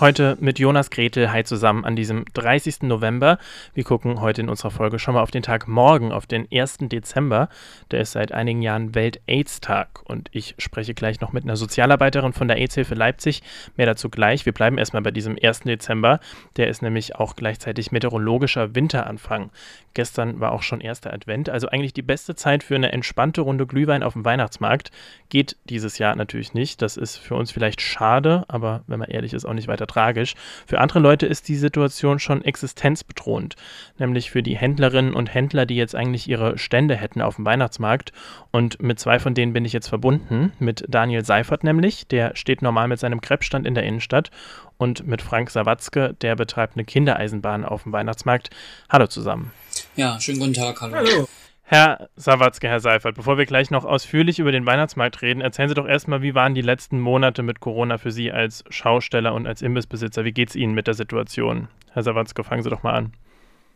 Heute mit Jonas Gretel, hi zusammen an diesem 30. November. Wir gucken heute in unserer Folge schon mal auf den Tag morgen, auf den 1. Dezember. Der ist seit einigen Jahren Welt-AIDS-Tag. Und ich spreche gleich noch mit einer Sozialarbeiterin von der AIDS-Hilfe Leipzig. Mehr dazu gleich. Wir bleiben erstmal bei diesem 1. Dezember. Der ist nämlich auch gleichzeitig meteorologischer Winteranfang. Gestern war auch schon erster Advent, also eigentlich die beste Zeit für eine entspannte Runde Glühwein auf dem Weihnachtsmarkt. Geht dieses Jahr natürlich nicht. Das ist für uns vielleicht schade, aber wenn man ehrlich ist, auch nicht weiter tragisch. Für andere Leute ist die Situation schon existenzbedrohend, nämlich für die Händlerinnen und Händler, die jetzt eigentlich ihre Stände hätten auf dem Weihnachtsmarkt. Und mit zwei von denen bin ich jetzt verbunden, mit Daniel Seifert nämlich, der steht normal mit seinem Krebsstand in der Innenstadt und mit Frank Sawatzke, der betreibt eine Kindereisenbahn auf dem Weihnachtsmarkt. Hallo zusammen. Ja, schönen guten Tag, hallo. Hallo. Herr Sawatzke, Herr Seifert, bevor wir gleich noch ausführlich über den Weihnachtsmarkt reden, erzählen Sie doch erstmal, wie waren die letzten Monate mit Corona für Sie als Schausteller und als Imbissbesitzer? Wie geht es Ihnen mit der Situation? Herr Sawatzke, fangen Sie doch mal an.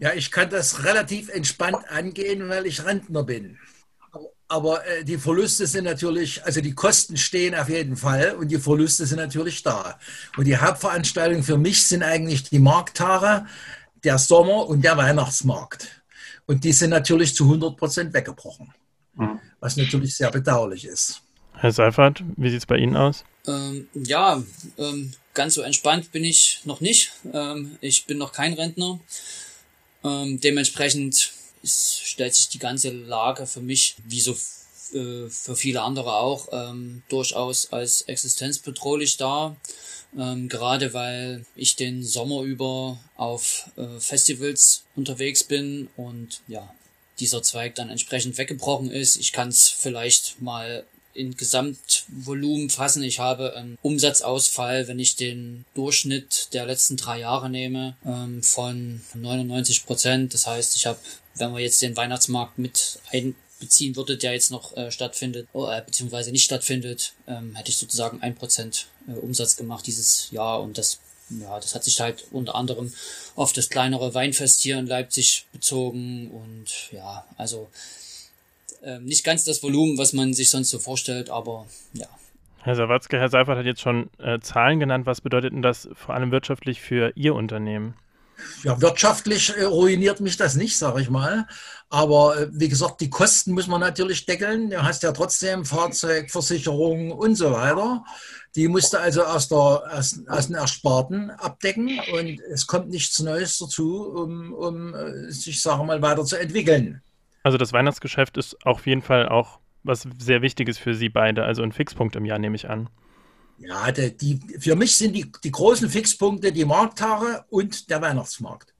Ja, ich kann das relativ entspannt angehen, weil ich Rentner bin. Aber äh, die Verluste sind natürlich, also die Kosten stehen auf jeden Fall und die Verluste sind natürlich da. Und die Hauptveranstaltungen für mich sind eigentlich die Markttage, der Sommer und der Weihnachtsmarkt. Und die sind natürlich zu 100 Prozent weggebrochen, mhm. was natürlich sehr bedauerlich ist. Herr Seifert, wie sieht es bei Ihnen aus? Ähm, ja, ähm, ganz so entspannt bin ich noch nicht. Ähm, ich bin noch kein Rentner. Ähm, dementsprechend ist, stellt sich die ganze Lage für mich, wie so äh, für viele andere auch, ähm, durchaus als existenzbedrohlich dar. Ähm, gerade weil ich den Sommer über auf äh, Festivals unterwegs bin und ja, dieser Zweig dann entsprechend weggebrochen ist. Ich kann es vielleicht mal in Gesamtvolumen fassen. Ich habe einen Umsatzausfall, wenn ich den Durchschnitt der letzten drei Jahre nehme, ähm, von 99 Prozent. Das heißt, ich habe, wenn wir jetzt den Weihnachtsmarkt mit ein beziehen würde, der jetzt noch äh, stattfindet, oh, äh, beziehungsweise nicht stattfindet, ähm, hätte ich sozusagen ein Prozent äh, Umsatz gemacht dieses Jahr und das ja, das hat sich halt unter anderem auf das kleinere Weinfest hier in Leipzig bezogen und ja, also äh, nicht ganz das Volumen, was man sich sonst so vorstellt, aber ja. Herr Sawatzke, Herr Seifert hat jetzt schon äh, Zahlen genannt. Was bedeutet denn das vor allem wirtschaftlich für Ihr Unternehmen? Ja, wirtschaftlich äh, ruiniert mich das nicht, sage ich mal. Aber äh, wie gesagt, die Kosten muss man natürlich deckeln. Du hast ja trotzdem Fahrzeugversicherung und so weiter. Die musste also aus, der, aus, aus den Ersparten abdecken und es kommt nichts Neues dazu, um, um äh, sich, sage mal, weiterzuentwickeln. Also das Weihnachtsgeschäft ist auf jeden Fall auch was sehr Wichtiges für Sie beide, also ein Fixpunkt im Jahr, nehme ich an. Ja, die, die, für mich sind die, die großen Fixpunkte die Markttage und der Weihnachtsmarkt.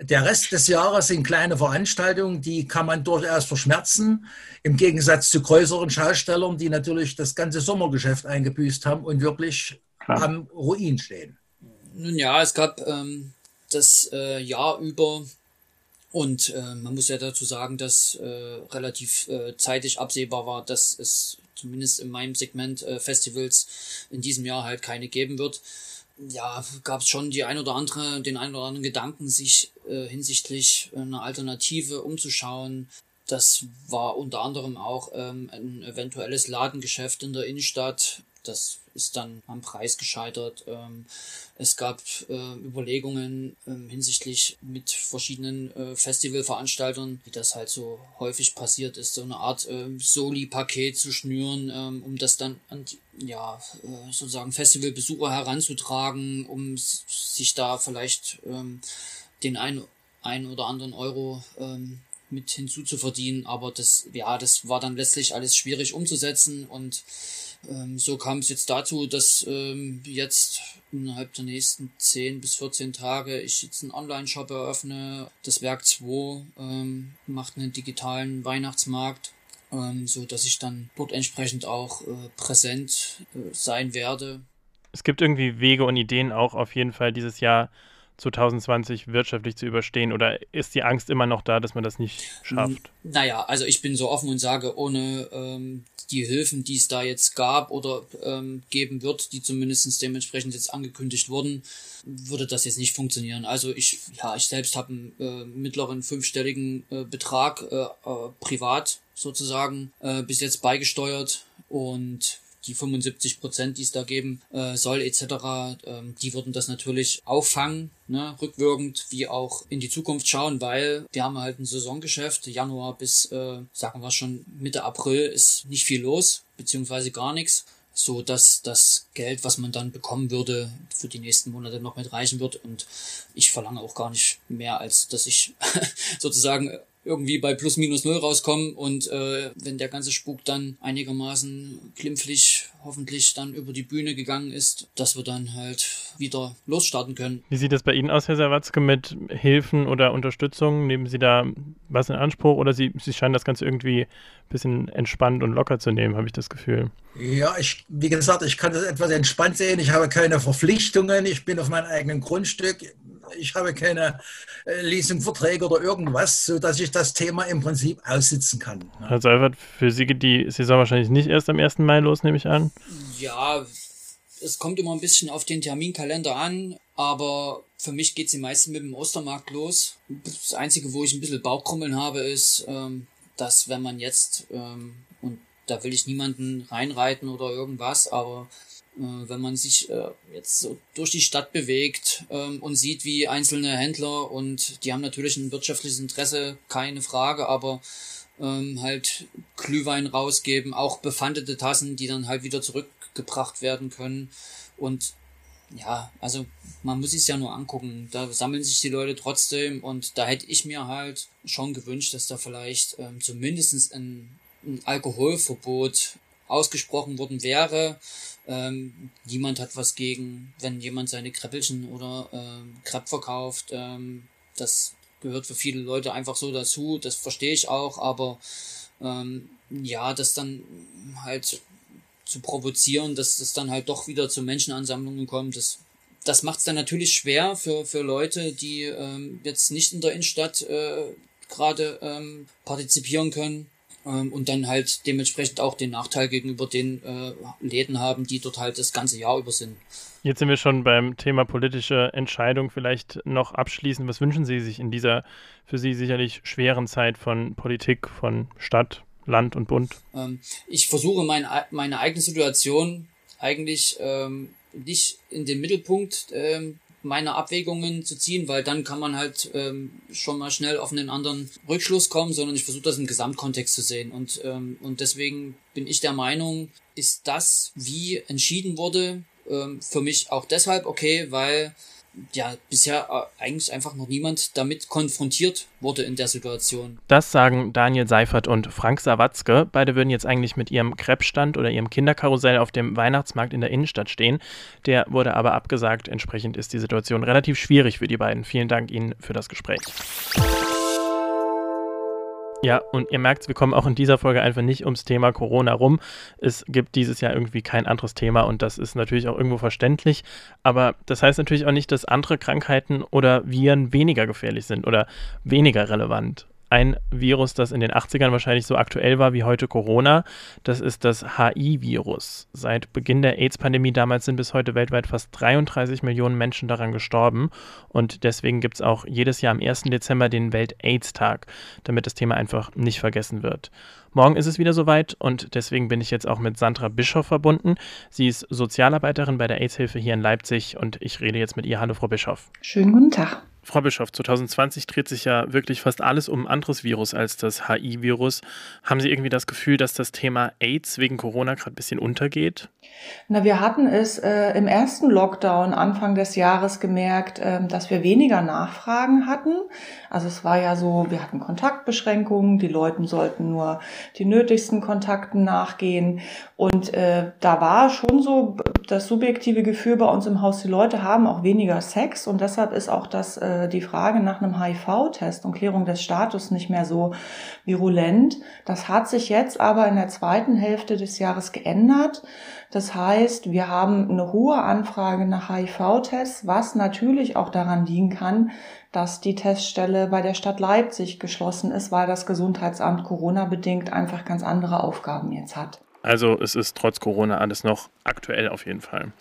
Der Rest des Jahres sind kleine Veranstaltungen, die kann man durchaus verschmerzen, im Gegensatz zu größeren Schaustellern, die natürlich das ganze Sommergeschäft eingebüßt haben und wirklich Klar. am Ruin stehen. Nun ja, es gab ähm, das äh, Jahr über und äh, man muss ja dazu sagen, dass äh, relativ äh, zeitig absehbar war, dass es zumindest in meinem Segment äh, Festivals in diesem Jahr halt keine geben wird ja, gab es schon die ein oder andere, den ein oder anderen Gedanken, sich äh, hinsichtlich einer Alternative umzuschauen. Das war unter anderem auch ähm, ein eventuelles Ladengeschäft in der Innenstadt. Das ist dann am Preis gescheitert. Ähm, es gab äh, Überlegungen ähm, hinsichtlich mit verschiedenen äh, Festivalveranstaltern, wie das halt so häufig passiert ist, so eine Art äh, Soli-Paket zu schnüren, ähm, um das dann an ja, äh, sozusagen Festivalbesucher heranzutragen, um sich da vielleicht ähm, den ein, ein oder anderen Euro ähm, mit hinzuzuverdienen. Aber das, ja, das war dann letztlich alles schwierig umzusetzen und ähm, so kam es jetzt dazu, dass ähm, jetzt innerhalb der nächsten 10 bis 14 Tage ich jetzt einen Online-Shop eröffne. Das Werk 2 ähm, macht einen digitalen Weihnachtsmarkt, ähm, so dass ich dann dort entsprechend auch äh, präsent äh, sein werde. Es gibt irgendwie Wege und Ideen auch auf jeden Fall dieses Jahr 2020 wirtschaftlich zu überstehen? Oder ist die Angst immer noch da, dass man das nicht schafft? Naja, also ich bin so offen und sage, ohne ähm, die Hilfen, die es da jetzt gab oder ähm, geben wird, die zumindest dementsprechend jetzt angekündigt wurden, würde das jetzt nicht funktionieren. Also ich, ja, ich selbst habe einen äh, mittleren fünfstelligen äh, Betrag äh, äh, privat sozusagen äh, bis jetzt beigesteuert und die 75 Prozent, die es da geben äh, soll etc., ähm, die würden das natürlich auffangen, ne, rückwirkend wie auch in die Zukunft schauen, weil wir haben halt ein Saisongeschäft, Januar bis, äh, sagen wir schon, Mitte April ist nicht viel los, beziehungsweise gar nichts so dass das Geld, was man dann bekommen würde, für die nächsten Monate noch mit reichen wird. Und ich verlange auch gar nicht mehr, als dass ich sozusagen irgendwie bei plus minus null rauskommen und äh, wenn der ganze Spuk dann einigermaßen glimpflich hoffentlich dann über die Bühne gegangen ist, dass wir dann halt wieder losstarten können. Wie sieht es bei Ihnen aus, Herr Sawatzke, mit Hilfen oder Unterstützung? Nehmen Sie da was in Anspruch oder Sie, Sie scheinen das Ganze irgendwie ein bisschen entspannt und locker zu nehmen, habe ich das Gefühl. Ja, ich, wie gesagt, ich kann das etwas entspannt sehen. Ich habe keine Verpflichtungen. Ich bin auf meinem eigenen Grundstück ich habe keine äh, Leasingverträge oder irgendwas, sodass ich das Thema im Prinzip aussitzen kann. Ne? Herr Seifert, für Sie geht die Saison wahrscheinlich nicht erst am 1. Mai los, nehme ich an? Ja, es kommt immer ein bisschen auf den Terminkalender an, aber für mich geht sie meistens mit dem Ostermarkt los. Das Einzige, wo ich ein bisschen Bauchkrummeln habe, ist, ähm, dass wenn man jetzt, ähm, und da will ich niemanden reinreiten oder irgendwas, aber wenn man sich äh, jetzt so durch die Stadt bewegt ähm, und sieht, wie einzelne Händler und die haben natürlich ein wirtschaftliches Interesse, keine Frage, aber ähm, halt Glühwein rausgeben, auch befandete Tassen, die dann halt wieder zurückgebracht werden können. Und ja, also man muss es ja nur angucken. Da sammeln sich die Leute trotzdem und da hätte ich mir halt schon gewünscht, dass da vielleicht ähm, zumindest ein, ein Alkoholverbot ausgesprochen worden wäre. Ähm, niemand hat was gegen, wenn jemand seine Kreppelchen oder ähm, Crepe verkauft. Ähm, das gehört für viele Leute einfach so dazu. Das verstehe ich auch, aber ähm, ja, das dann halt zu provozieren, dass das dann halt doch wieder zu Menschenansammlungen kommt, das das macht es dann natürlich schwer für, für Leute, die ähm, jetzt nicht in der Innenstadt äh, gerade ähm, partizipieren können ähm, und dann halt dementsprechend auch den Nachteil gegenüber den äh, Läden haben, die dort halt das ganze Jahr über sind. Jetzt sind wir schon beim Thema politische Entscheidung. Vielleicht noch abschließend, was wünschen Sie sich in dieser für Sie sicherlich schweren Zeit von Politik, von Stadt, Land und Bund? Ähm, ich versuche mein, meine eigene Situation eigentlich ähm, nicht in den Mittelpunkt ähm, meine Abwägungen zu ziehen, weil dann kann man halt ähm, schon mal schnell auf einen anderen Rückschluss kommen, sondern ich versuche das im Gesamtkontext zu sehen. Und, ähm, und deswegen bin ich der Meinung, ist das, wie entschieden wurde, ähm, für mich auch deshalb okay, weil ja bisher äh, eigentlich einfach noch niemand damit konfrontiert wurde in der Situation. Das sagen Daniel Seifert und Frank Sawatzke. Beide würden jetzt eigentlich mit ihrem Krebsstand oder ihrem Kinderkarussell auf dem Weihnachtsmarkt in der Innenstadt stehen. Der wurde aber abgesagt. Entsprechend ist die Situation relativ schwierig für die beiden. Vielen Dank Ihnen für das Gespräch. Ja, und ihr merkt, wir kommen auch in dieser Folge einfach nicht ums Thema Corona rum. Es gibt dieses Jahr irgendwie kein anderes Thema und das ist natürlich auch irgendwo verständlich. Aber das heißt natürlich auch nicht, dass andere Krankheiten oder Viren weniger gefährlich sind oder weniger relevant ein Virus, das in den 80ern wahrscheinlich so aktuell war wie heute Corona. Das ist das HI-Virus. Seit Beginn der AIDS-Pandemie damals sind bis heute weltweit fast 33 Millionen Menschen daran gestorben. Und deswegen gibt es auch jedes Jahr am 1. Dezember den Welt-AIDS-Tag, damit das Thema einfach nicht vergessen wird. Morgen ist es wieder soweit und deswegen bin ich jetzt auch mit Sandra Bischoff verbunden. Sie ist Sozialarbeiterin bei der AIDS-Hilfe hier in Leipzig und ich rede jetzt mit ihr. Hallo, Frau Bischoff. Schönen guten Tag. Frau Bischof, 2020 dreht sich ja wirklich fast alles um ein anderes Virus als das HI-Virus. Haben Sie irgendwie das Gefühl, dass das Thema AIDS wegen Corona gerade ein bisschen untergeht? Na, wir hatten es äh, im ersten Lockdown Anfang des Jahres gemerkt, äh, dass wir weniger Nachfragen hatten. Also es war ja so, wir hatten Kontaktbeschränkungen, die Leute sollten nur die nötigsten Kontakten nachgehen. Und äh, da war schon so das subjektive Gefühl bei uns im Haus, die Leute haben auch weniger Sex und deshalb ist auch das äh, die Frage nach einem HIV-Test und Klärung des Status nicht mehr so virulent. Das hat sich jetzt aber in der zweiten Hälfte des Jahres geändert. Das heißt, wir haben eine hohe Anfrage nach HIV-Tests, was natürlich auch daran liegen kann, dass die Teststelle bei der Stadt Leipzig geschlossen ist, weil das Gesundheitsamt Corona bedingt einfach ganz andere Aufgaben jetzt hat. Also es ist trotz Corona alles noch aktuell auf jeden Fall.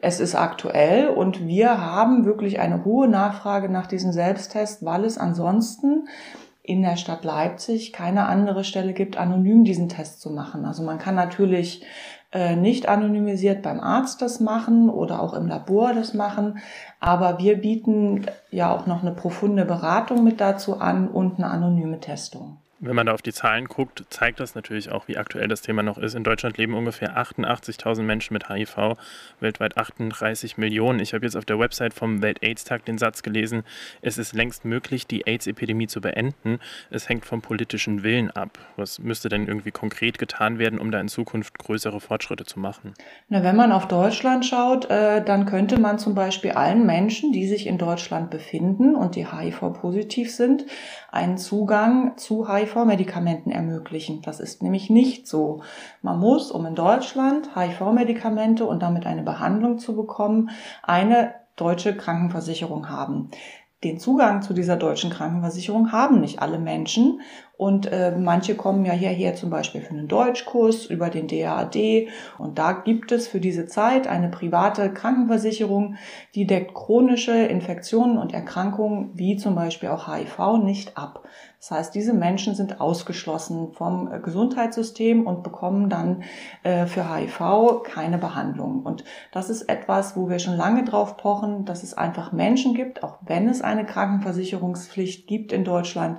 Es ist aktuell und wir haben wirklich eine hohe Nachfrage nach diesem Selbsttest, weil es ansonsten in der Stadt Leipzig keine andere Stelle gibt, anonym diesen Test zu machen. Also man kann natürlich äh, nicht anonymisiert beim Arzt das machen oder auch im Labor das machen, aber wir bieten ja auch noch eine profunde Beratung mit dazu an und eine anonyme Testung. Wenn man da auf die Zahlen guckt, zeigt das natürlich auch, wie aktuell das Thema noch ist. In Deutschland leben ungefähr 88.000 Menschen mit HIV, weltweit 38 Millionen. Ich habe jetzt auf der Website vom Welt-AIDS-Tag den Satz gelesen, es ist längst möglich, die AIDS-Epidemie zu beenden. Es hängt vom politischen Willen ab. Was müsste denn irgendwie konkret getan werden, um da in Zukunft größere Fortschritte zu machen? Na, wenn man auf Deutschland schaut, äh, dann könnte man zum Beispiel allen Menschen, die sich in Deutschland befinden und die HIV-positiv sind, einen Zugang zu HIV-Medikamenten ermöglichen. Das ist nämlich nicht so. Man muss, um in Deutschland HIV-Medikamente und damit eine Behandlung zu bekommen, eine deutsche Krankenversicherung haben. Den Zugang zu dieser deutschen Krankenversicherung haben nicht alle Menschen und äh, manche kommen ja hierher zum Beispiel für einen Deutschkurs über den DAAD und da gibt es für diese Zeit eine private Krankenversicherung, die deckt chronische Infektionen und Erkrankungen wie zum Beispiel auch HIV nicht ab. Das heißt, diese Menschen sind ausgeschlossen vom äh, Gesundheitssystem und bekommen dann äh, für HIV keine Behandlung. Und das ist etwas, wo wir schon lange drauf pochen, dass es einfach Menschen gibt, auch wenn es eine Krankenversicherungspflicht gibt in Deutschland,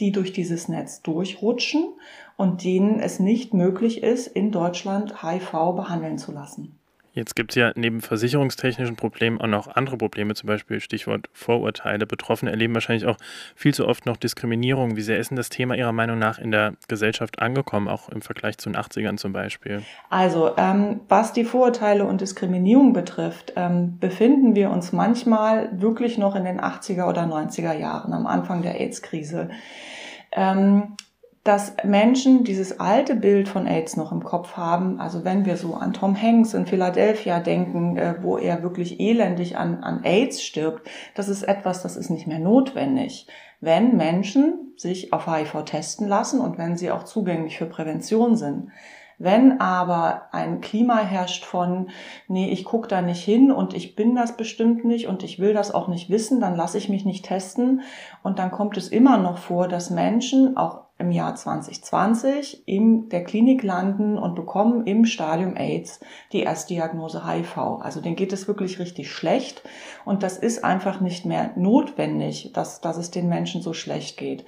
die durch dieses Netz durchrutschen und denen es nicht möglich ist, in Deutschland HIV behandeln zu lassen. Jetzt gibt es ja neben versicherungstechnischen Problemen auch noch andere Probleme, zum Beispiel Stichwort Vorurteile. Betroffene erleben wahrscheinlich auch viel zu oft noch Diskriminierung. Wie sehr ist denn das Thema Ihrer Meinung nach in der Gesellschaft angekommen, auch im Vergleich zu den 80ern zum Beispiel? Also, ähm, was die Vorurteile und Diskriminierung betrifft, ähm, befinden wir uns manchmal wirklich noch in den 80er oder 90er Jahren, am Anfang der AIDS-Krise. Ähm, dass Menschen dieses alte Bild von AIDS noch im Kopf haben. Also wenn wir so an Tom Hanks in Philadelphia denken, äh, wo er wirklich elendig an, an AIDS stirbt, das ist etwas, das ist nicht mehr notwendig. Wenn Menschen sich auf HIV testen lassen und wenn sie auch zugänglich für Prävention sind. Wenn aber ein Klima herrscht von, nee, ich gucke da nicht hin und ich bin das bestimmt nicht und ich will das auch nicht wissen, dann lasse ich mich nicht testen. Und dann kommt es immer noch vor, dass Menschen auch im Jahr 2020 in der Klinik landen und bekommen im Stadium AIDS die Erstdiagnose HIV. Also denen geht es wirklich richtig schlecht und das ist einfach nicht mehr notwendig, dass, dass es den Menschen so schlecht geht.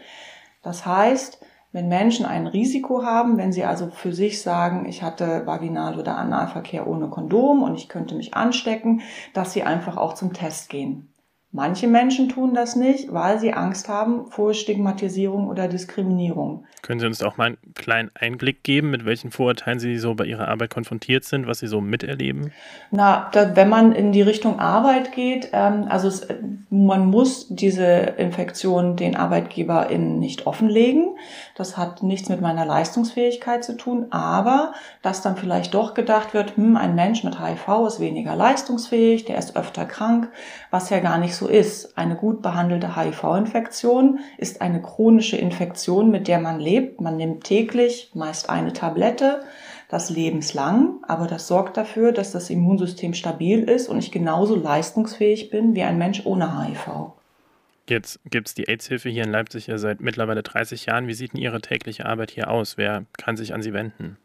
Das heißt, wenn Menschen ein Risiko haben, wenn sie also für sich sagen, ich hatte Vaginal- oder Analverkehr ohne Kondom und ich könnte mich anstecken, dass sie einfach auch zum Test gehen. Manche Menschen tun das nicht, weil sie Angst haben vor Stigmatisierung oder Diskriminierung. Können Sie uns auch mal einen kleinen Einblick geben, mit welchen Vorurteilen Sie so bei Ihrer Arbeit konfrontiert sind, was Sie so miterleben? Na, da, wenn man in die Richtung Arbeit geht, ähm, also es, man muss diese Infektion den ArbeitgeberInnen nicht offenlegen. Das hat nichts mit meiner Leistungsfähigkeit zu tun, aber dass dann vielleicht doch gedacht wird, hm, ein Mensch mit HIV ist weniger leistungsfähig, der ist öfter krank, was ja gar nicht so ist. Eine gut behandelte HIV-Infektion ist eine chronische Infektion, mit der man lebt. Man nimmt täglich meist eine Tablette, das lebenslang, aber das sorgt dafür, dass das Immunsystem stabil ist und ich genauso leistungsfähig bin wie ein Mensch ohne HIV. Jetzt gibt es die AIDS-Hilfe hier in Leipzig ja seit mittlerweile 30 Jahren. Wie sieht denn Ihre tägliche Arbeit hier aus? Wer kann sich an Sie wenden?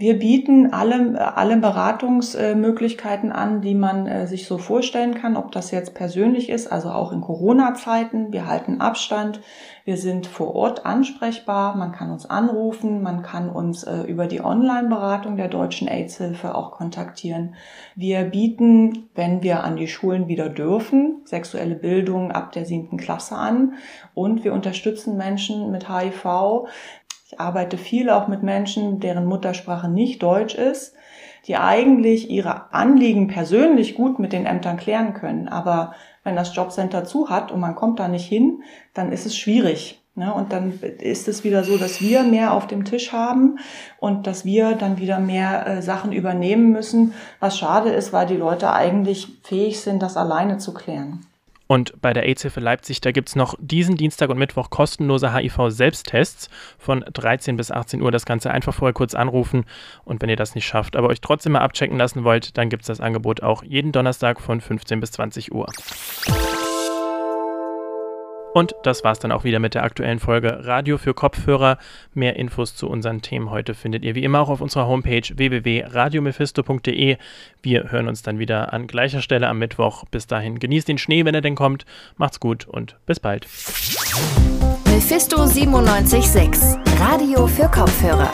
Wir bieten alle, alle Beratungsmöglichkeiten an, die man äh, sich so vorstellen kann, ob das jetzt persönlich ist, also auch in Corona-Zeiten. Wir halten Abstand. Wir sind vor Ort ansprechbar. Man kann uns anrufen. Man kann uns äh, über die Online-Beratung der Deutschen AIDS-Hilfe auch kontaktieren. Wir bieten, wenn wir an die Schulen wieder dürfen, sexuelle Bildung ab der siebten Klasse an. Und wir unterstützen Menschen mit HIV ich arbeite viel auch mit Menschen, deren Muttersprache nicht Deutsch ist, die eigentlich ihre Anliegen persönlich gut mit den Ämtern klären können. Aber wenn das Jobcenter zu hat und man kommt da nicht hin, dann ist es schwierig. Ne? Und dann ist es wieder so, dass wir mehr auf dem Tisch haben und dass wir dann wieder mehr äh, Sachen übernehmen müssen, was schade ist, weil die Leute eigentlich fähig sind, das alleine zu klären. Und bei der AIDS-Hilfe Leipzig, da gibt es noch diesen Dienstag und Mittwoch kostenlose HIV-Selbsttests von 13 bis 18 Uhr. Das Ganze einfach vorher kurz anrufen. Und wenn ihr das nicht schafft, aber euch trotzdem mal abchecken lassen wollt, dann gibt es das Angebot auch jeden Donnerstag von 15 bis 20 Uhr. Und das war's dann auch wieder mit der aktuellen Folge Radio für Kopfhörer. Mehr Infos zu unseren Themen heute findet ihr wie immer auch auf unserer Homepage www.radiomephisto.de. Wir hören uns dann wieder an gleicher Stelle am Mittwoch. Bis dahin genießt den Schnee, wenn er denn kommt. Macht's gut und bis bald. Mephisto 976 Radio für Kopfhörer.